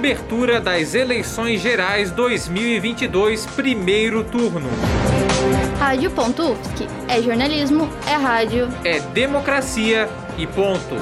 cobertura das eleições gerais 2022, primeiro turno. Rádio.UFSC é jornalismo, é rádio, é democracia e ponto.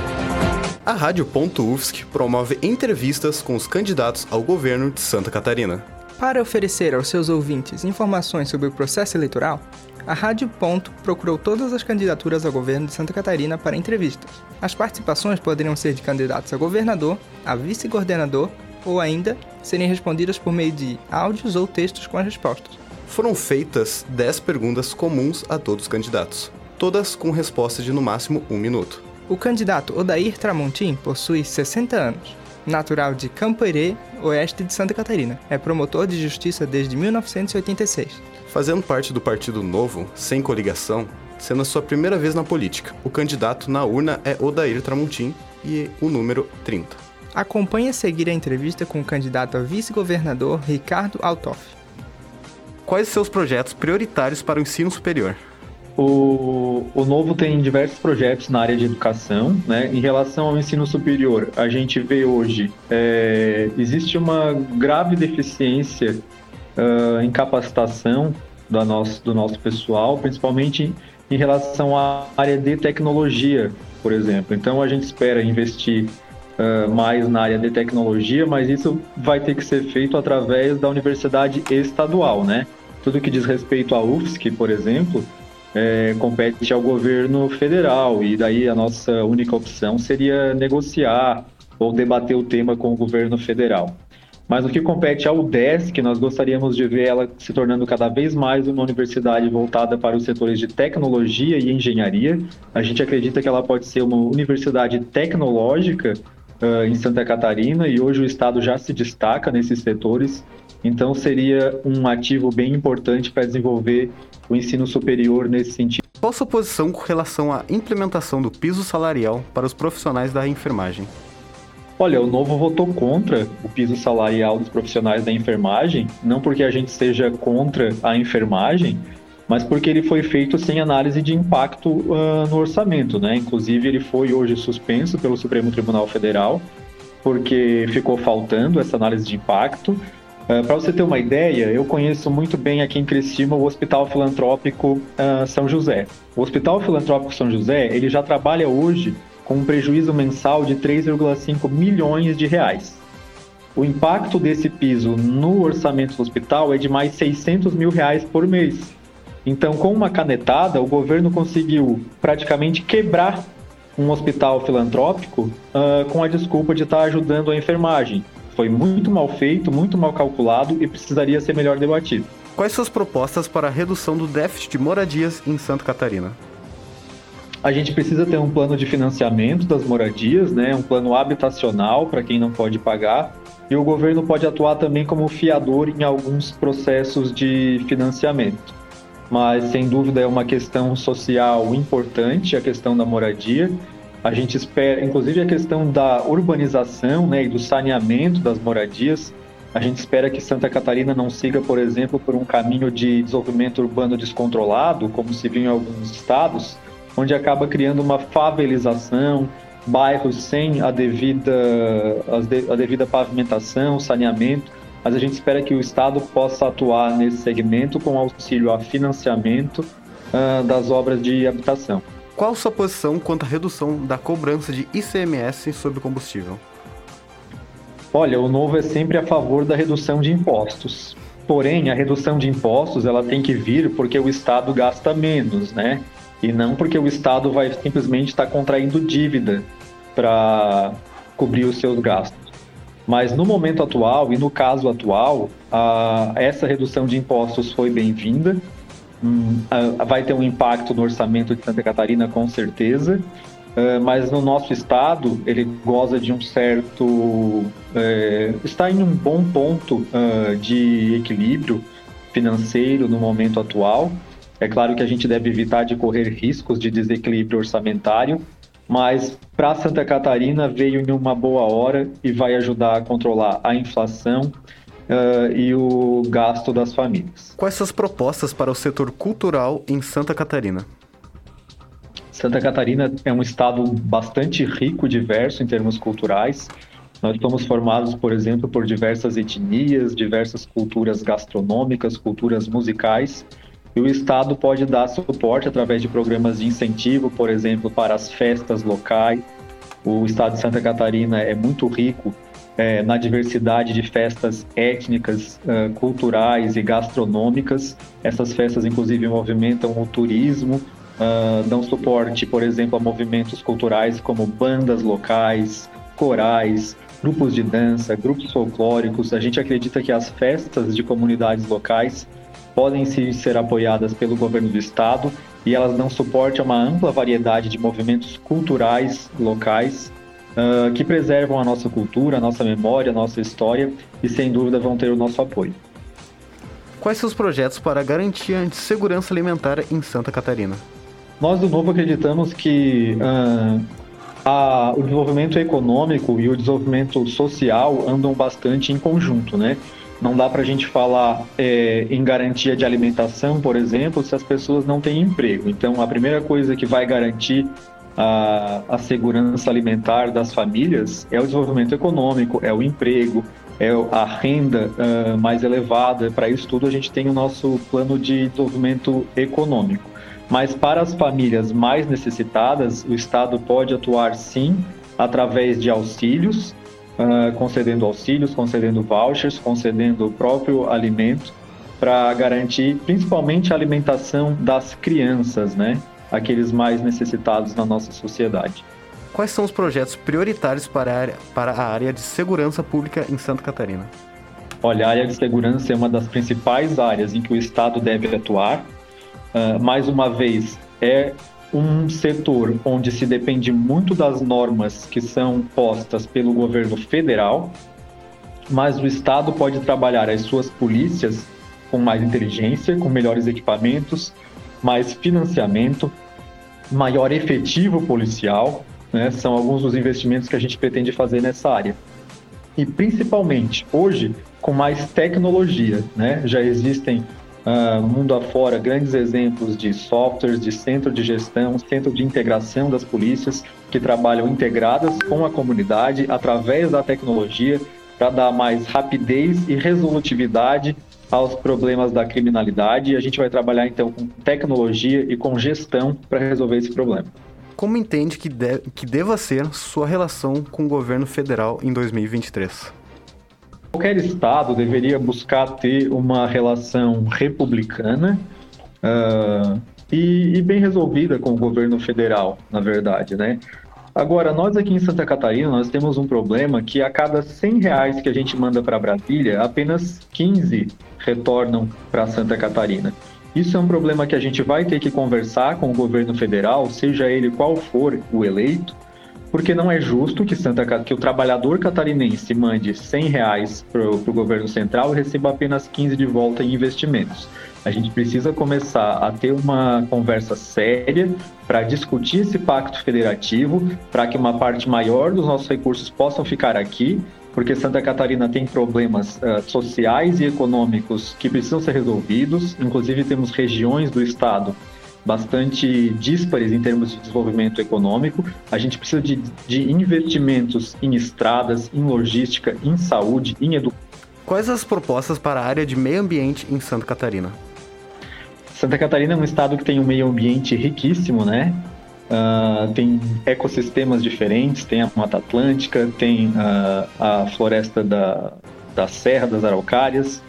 A Rádio.UFSC promove entrevistas com os candidatos ao governo de Santa Catarina. Para oferecer aos seus ouvintes informações sobre o processo eleitoral, a Rádio Ponto procurou todas as candidaturas ao governo de Santa Catarina para entrevistas. As participações poderiam ser de candidatos a governador, a vice-coordenador ou ainda serem respondidas por meio de áudios ou textos com as respostas. Foram feitas 10 perguntas comuns a todos os candidatos, todas com resposta de no máximo um minuto. O candidato Odair Tramontim possui 60 anos, natural de Campo Herê, oeste de Santa Catarina. É promotor de justiça desde 1986. Fazendo parte do Partido Novo, sem coligação, sendo a sua primeira vez na política, o candidato na urna é Odair Tramontim e o número 30. Acompanhe a seguir a entrevista com o candidato a vice-governador Ricardo Altoff. Quais seus projetos prioritários para o ensino superior? O, o Novo tem diversos projetos na área de educação. Né? Em relação ao ensino superior, a gente vê hoje é, existe uma grave deficiência uh, em capacitação do nosso, do nosso pessoal, principalmente em relação à área de tecnologia, por exemplo. Então, a gente espera investir uh, mais na área de tecnologia, mas isso vai ter que ser feito através da universidade estadual, né? Tudo que diz respeito à UFSC, por exemplo, é, compete ao governo federal, e daí a nossa única opção seria negociar ou debater o tema com o governo federal. Mas o que compete ao UDESC, nós gostaríamos de ver ela se tornando cada vez mais uma universidade voltada para os setores de tecnologia e engenharia. A gente acredita que ela pode ser uma universidade tecnológica uh, em Santa Catarina e hoje o Estado já se destaca nesses setores. Então seria um ativo bem importante para desenvolver o ensino superior nesse sentido. Qual sua posição com relação à implementação do piso salarial para os profissionais da enfermagem? Olha, o Novo votou contra o piso salarial dos profissionais da enfermagem, não porque a gente seja contra a enfermagem, mas porque ele foi feito sem análise de impacto uh, no orçamento, né? Inclusive, ele foi hoje suspenso pelo Supremo Tribunal Federal, porque ficou faltando essa análise de impacto. Uh, Para você ter uma ideia, eu conheço muito bem aqui em Criciúma o Hospital Filantrópico uh, São José. O Hospital Filantrópico São José, ele já trabalha hoje com um prejuízo mensal de 3,5 milhões de reais. O impacto desse piso no orçamento do hospital é de mais 600 mil reais por mês. Então, com uma canetada, o governo conseguiu praticamente quebrar um hospital filantrópico uh, com a desculpa de estar ajudando a enfermagem. Foi muito mal feito, muito mal calculado e precisaria ser melhor debatido. Quais suas propostas para a redução do déficit de moradias em Santa Catarina? A gente precisa ter um plano de financiamento das moradias, né? um plano habitacional para quem não pode pagar. E o governo pode atuar também como fiador em alguns processos de financiamento. Mas, sem dúvida, é uma questão social importante a questão da moradia. A gente espera, inclusive, a questão da urbanização né, e do saneamento das moradias. A gente espera que Santa Catarina não siga, por exemplo, por um caminho de desenvolvimento urbano descontrolado, como se viu em alguns estados, onde acaba criando uma favelização, bairros sem a devida, a devida pavimentação, saneamento. Mas a gente espera que o Estado possa atuar nesse segmento com auxílio a financiamento uh, das obras de habitação. Qual sua posição quanto à redução da cobrança de ICMS sobre combustível? Olha, o Novo é sempre a favor da redução de impostos. Porém, a redução de impostos ela tem que vir porque o Estado gasta menos, né? e não porque o Estado vai simplesmente estar contraindo dívida para cobrir os seus gastos. Mas no momento atual e no caso atual, a, essa redução de impostos foi bem-vinda, hum, vai ter um impacto no orçamento de Santa Catarina com certeza, uh, mas no nosso estado ele goza de um certo, é, está em um bom ponto uh, de equilíbrio financeiro no momento atual. É claro que a gente deve evitar de correr riscos de desequilíbrio orçamentário, mas para Santa Catarina veio em uma boa hora e vai ajudar a controlar a inflação uh, e o gasto das famílias. Quais são as propostas para o setor cultural em Santa Catarina? Santa Catarina é um estado bastante rico e diverso em termos culturais. Nós somos formados, por exemplo, por diversas etnias, diversas culturas gastronômicas, culturas musicais, e o Estado pode dar suporte através de programas de incentivo, por exemplo, para as festas locais. O Estado de Santa Catarina é muito rico é, na diversidade de festas étnicas, uh, culturais e gastronômicas. Essas festas, inclusive, movimentam o turismo, uh, dão suporte, por exemplo, a movimentos culturais como bandas locais, corais, grupos de dança, grupos folclóricos. A gente acredita que as festas de comunidades locais podem sim ser apoiadas pelo governo do estado e elas dão suporte a uma ampla variedade de movimentos culturais locais uh, que preservam a nossa cultura, a nossa memória, a nossa história e sem dúvida vão ter o nosso apoio. Quais seus projetos para a garantia de segurança alimentar em Santa Catarina? Nós do Novo acreditamos que uh, a, o desenvolvimento econômico e o desenvolvimento social andam bastante em conjunto, né? Não dá para a gente falar é, em garantia de alimentação, por exemplo, se as pessoas não têm emprego. Então, a primeira coisa que vai garantir a, a segurança alimentar das famílias é o desenvolvimento econômico, é o emprego, é a renda uh, mais elevada. Para isso tudo, a gente tem o nosso plano de desenvolvimento econômico. Mas para as famílias mais necessitadas, o Estado pode atuar sim através de auxílios, uh, concedendo auxílios, concedendo vouchers, concedendo o próprio alimento, para garantir principalmente a alimentação das crianças, né? Aqueles mais necessitados na nossa sociedade. Quais são os projetos prioritários para a área, para a área de segurança pública em Santa Catarina? Olha, a área de segurança é uma das principais áreas em que o Estado deve atuar. Uh, mais uma vez, é um setor onde se depende muito das normas que são postas pelo governo federal, mas o Estado pode trabalhar as suas polícias com mais inteligência, com melhores equipamentos, mais financiamento, maior efetivo policial, né? são alguns dos investimentos que a gente pretende fazer nessa área. E principalmente, hoje, com mais tecnologia, né? já existem uh, mundo afora grandes exemplos de softwares, de centro de gestão, centro de integração das polícias que trabalham integradas com a comunidade através da tecnologia para dar mais rapidez e resolutividade aos problemas da criminalidade. E a gente vai trabalhar então com tecnologia e com gestão para resolver esse problema. Como entende que, de que deva ser sua relação com o governo federal em 2023? Qualquer Estado deveria buscar ter uma relação republicana uh, e, e, bem resolvida com o governo federal, na verdade, né? Agora, nós aqui em Santa Catarina, nós temos um problema que a cada 100 reais que a gente manda para Brasília, apenas 15 retornam para Santa Catarina. Isso é um problema que a gente vai ter que conversar com o governo federal, seja ele qual for o eleito, porque não é justo que, Santa, que o trabalhador catarinense mande 100 reais para o governo central e receba apenas 15 de volta em investimentos. A gente precisa começar a ter uma conversa séria para discutir esse pacto federativo, para que uma parte maior dos nossos recursos possam ficar aqui, porque Santa Catarina tem problemas uh, sociais e econômicos que precisam ser resolvidos. Inclusive, temos regiões do estado bastante díspares em termos de desenvolvimento econômico. A gente precisa de, de investimentos em estradas, em logística, em saúde, em educação. Quais as propostas para a área de meio ambiente em Santa Catarina? Santa Catarina é um estado que tem um meio ambiente riquíssimo, né? Uh, tem ecossistemas diferentes, tem a Mata Atlântica, tem uh, a floresta da, da Serra das Araucárias,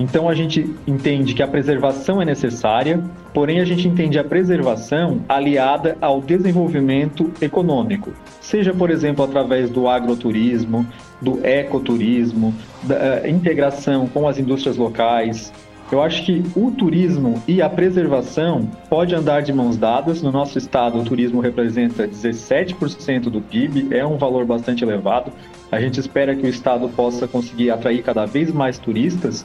então a gente entende que a preservação é necessária, porém a gente entende a preservação aliada ao desenvolvimento econômico, seja por exemplo através do agroturismo, do ecoturismo, da uh, integração com as indústrias locais. Eu acho que o turismo e a preservação pode andar de mãos dadas. No nosso estado, o turismo representa 17% do PIB, é um valor bastante elevado. A gente espera que o estado possa conseguir atrair cada vez mais turistas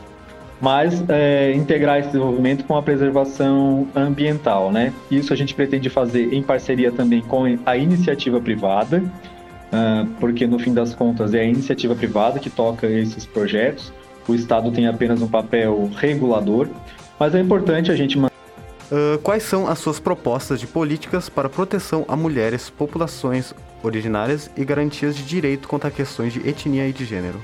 mas é, integrar esse desenvolvimento com a preservação ambiental, né? Isso a gente pretende fazer em parceria também com a iniciativa privada, uh, porque no fim das contas é a iniciativa privada que toca esses projetos. O Estado tem apenas um papel regulador, mas é importante a gente Uh, quais são as suas propostas de políticas para proteção a mulheres, populações originárias e garantias de direito contra questões de etnia e de gênero?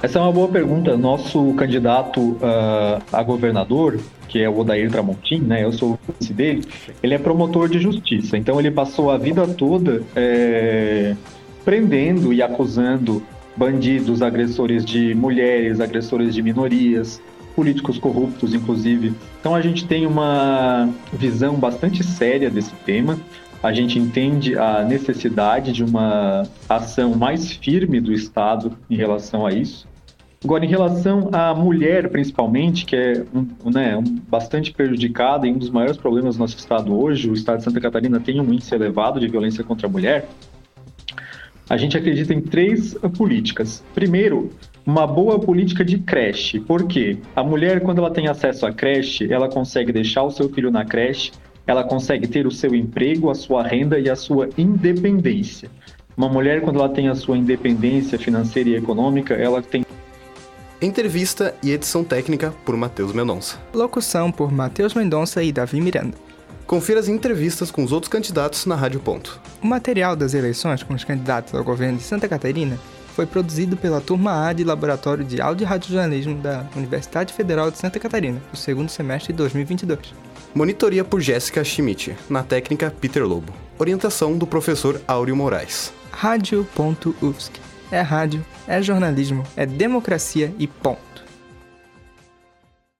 Essa é uma boa pergunta. Nosso candidato uh, a governador, que é o Odair Tramontim, né? Eu sou o vice dele. Ele é promotor de justiça. Então ele passou a vida toda é, prendendo e acusando bandidos, agressores de mulheres, agressores de minorias, políticos corruptos, inclusive. Então a gente tem uma visão bastante séria desse tema. A gente entende a necessidade de uma ação mais firme do Estado em relação a isso. Agora, em relação à mulher, principalmente, que é um, né, um, bastante prejudicada e um dos maiores problemas do nosso estado hoje, o estado de Santa Catarina tem um índice elevado de violência contra a mulher. A gente acredita em três políticas. Primeiro, uma boa política de creche. Por quê? A mulher, quando ela tem acesso à creche, ela consegue deixar o seu filho na creche, ela consegue ter o seu emprego, a sua renda e a sua independência. Uma mulher, quando ela tem a sua independência financeira e econômica, ela tem. Entrevista e edição técnica por Matheus Mendonça. Locução por Matheus Mendonça e Davi Miranda. Confira as entrevistas com os outros candidatos na Rádio Ponto. O material das eleições com os candidatos ao governo de Santa Catarina foi produzido pela Turma A de Laboratório de Áudio e Radiojornalismo da Universidade Federal de Santa Catarina, no segundo semestre de 2022. Monitoria por Jéssica Schmidt, na técnica Peter Lobo. Orientação do professor Áureo Moraes. Rádio.UFSC. É rádio, é jornalismo, é democracia e ponto.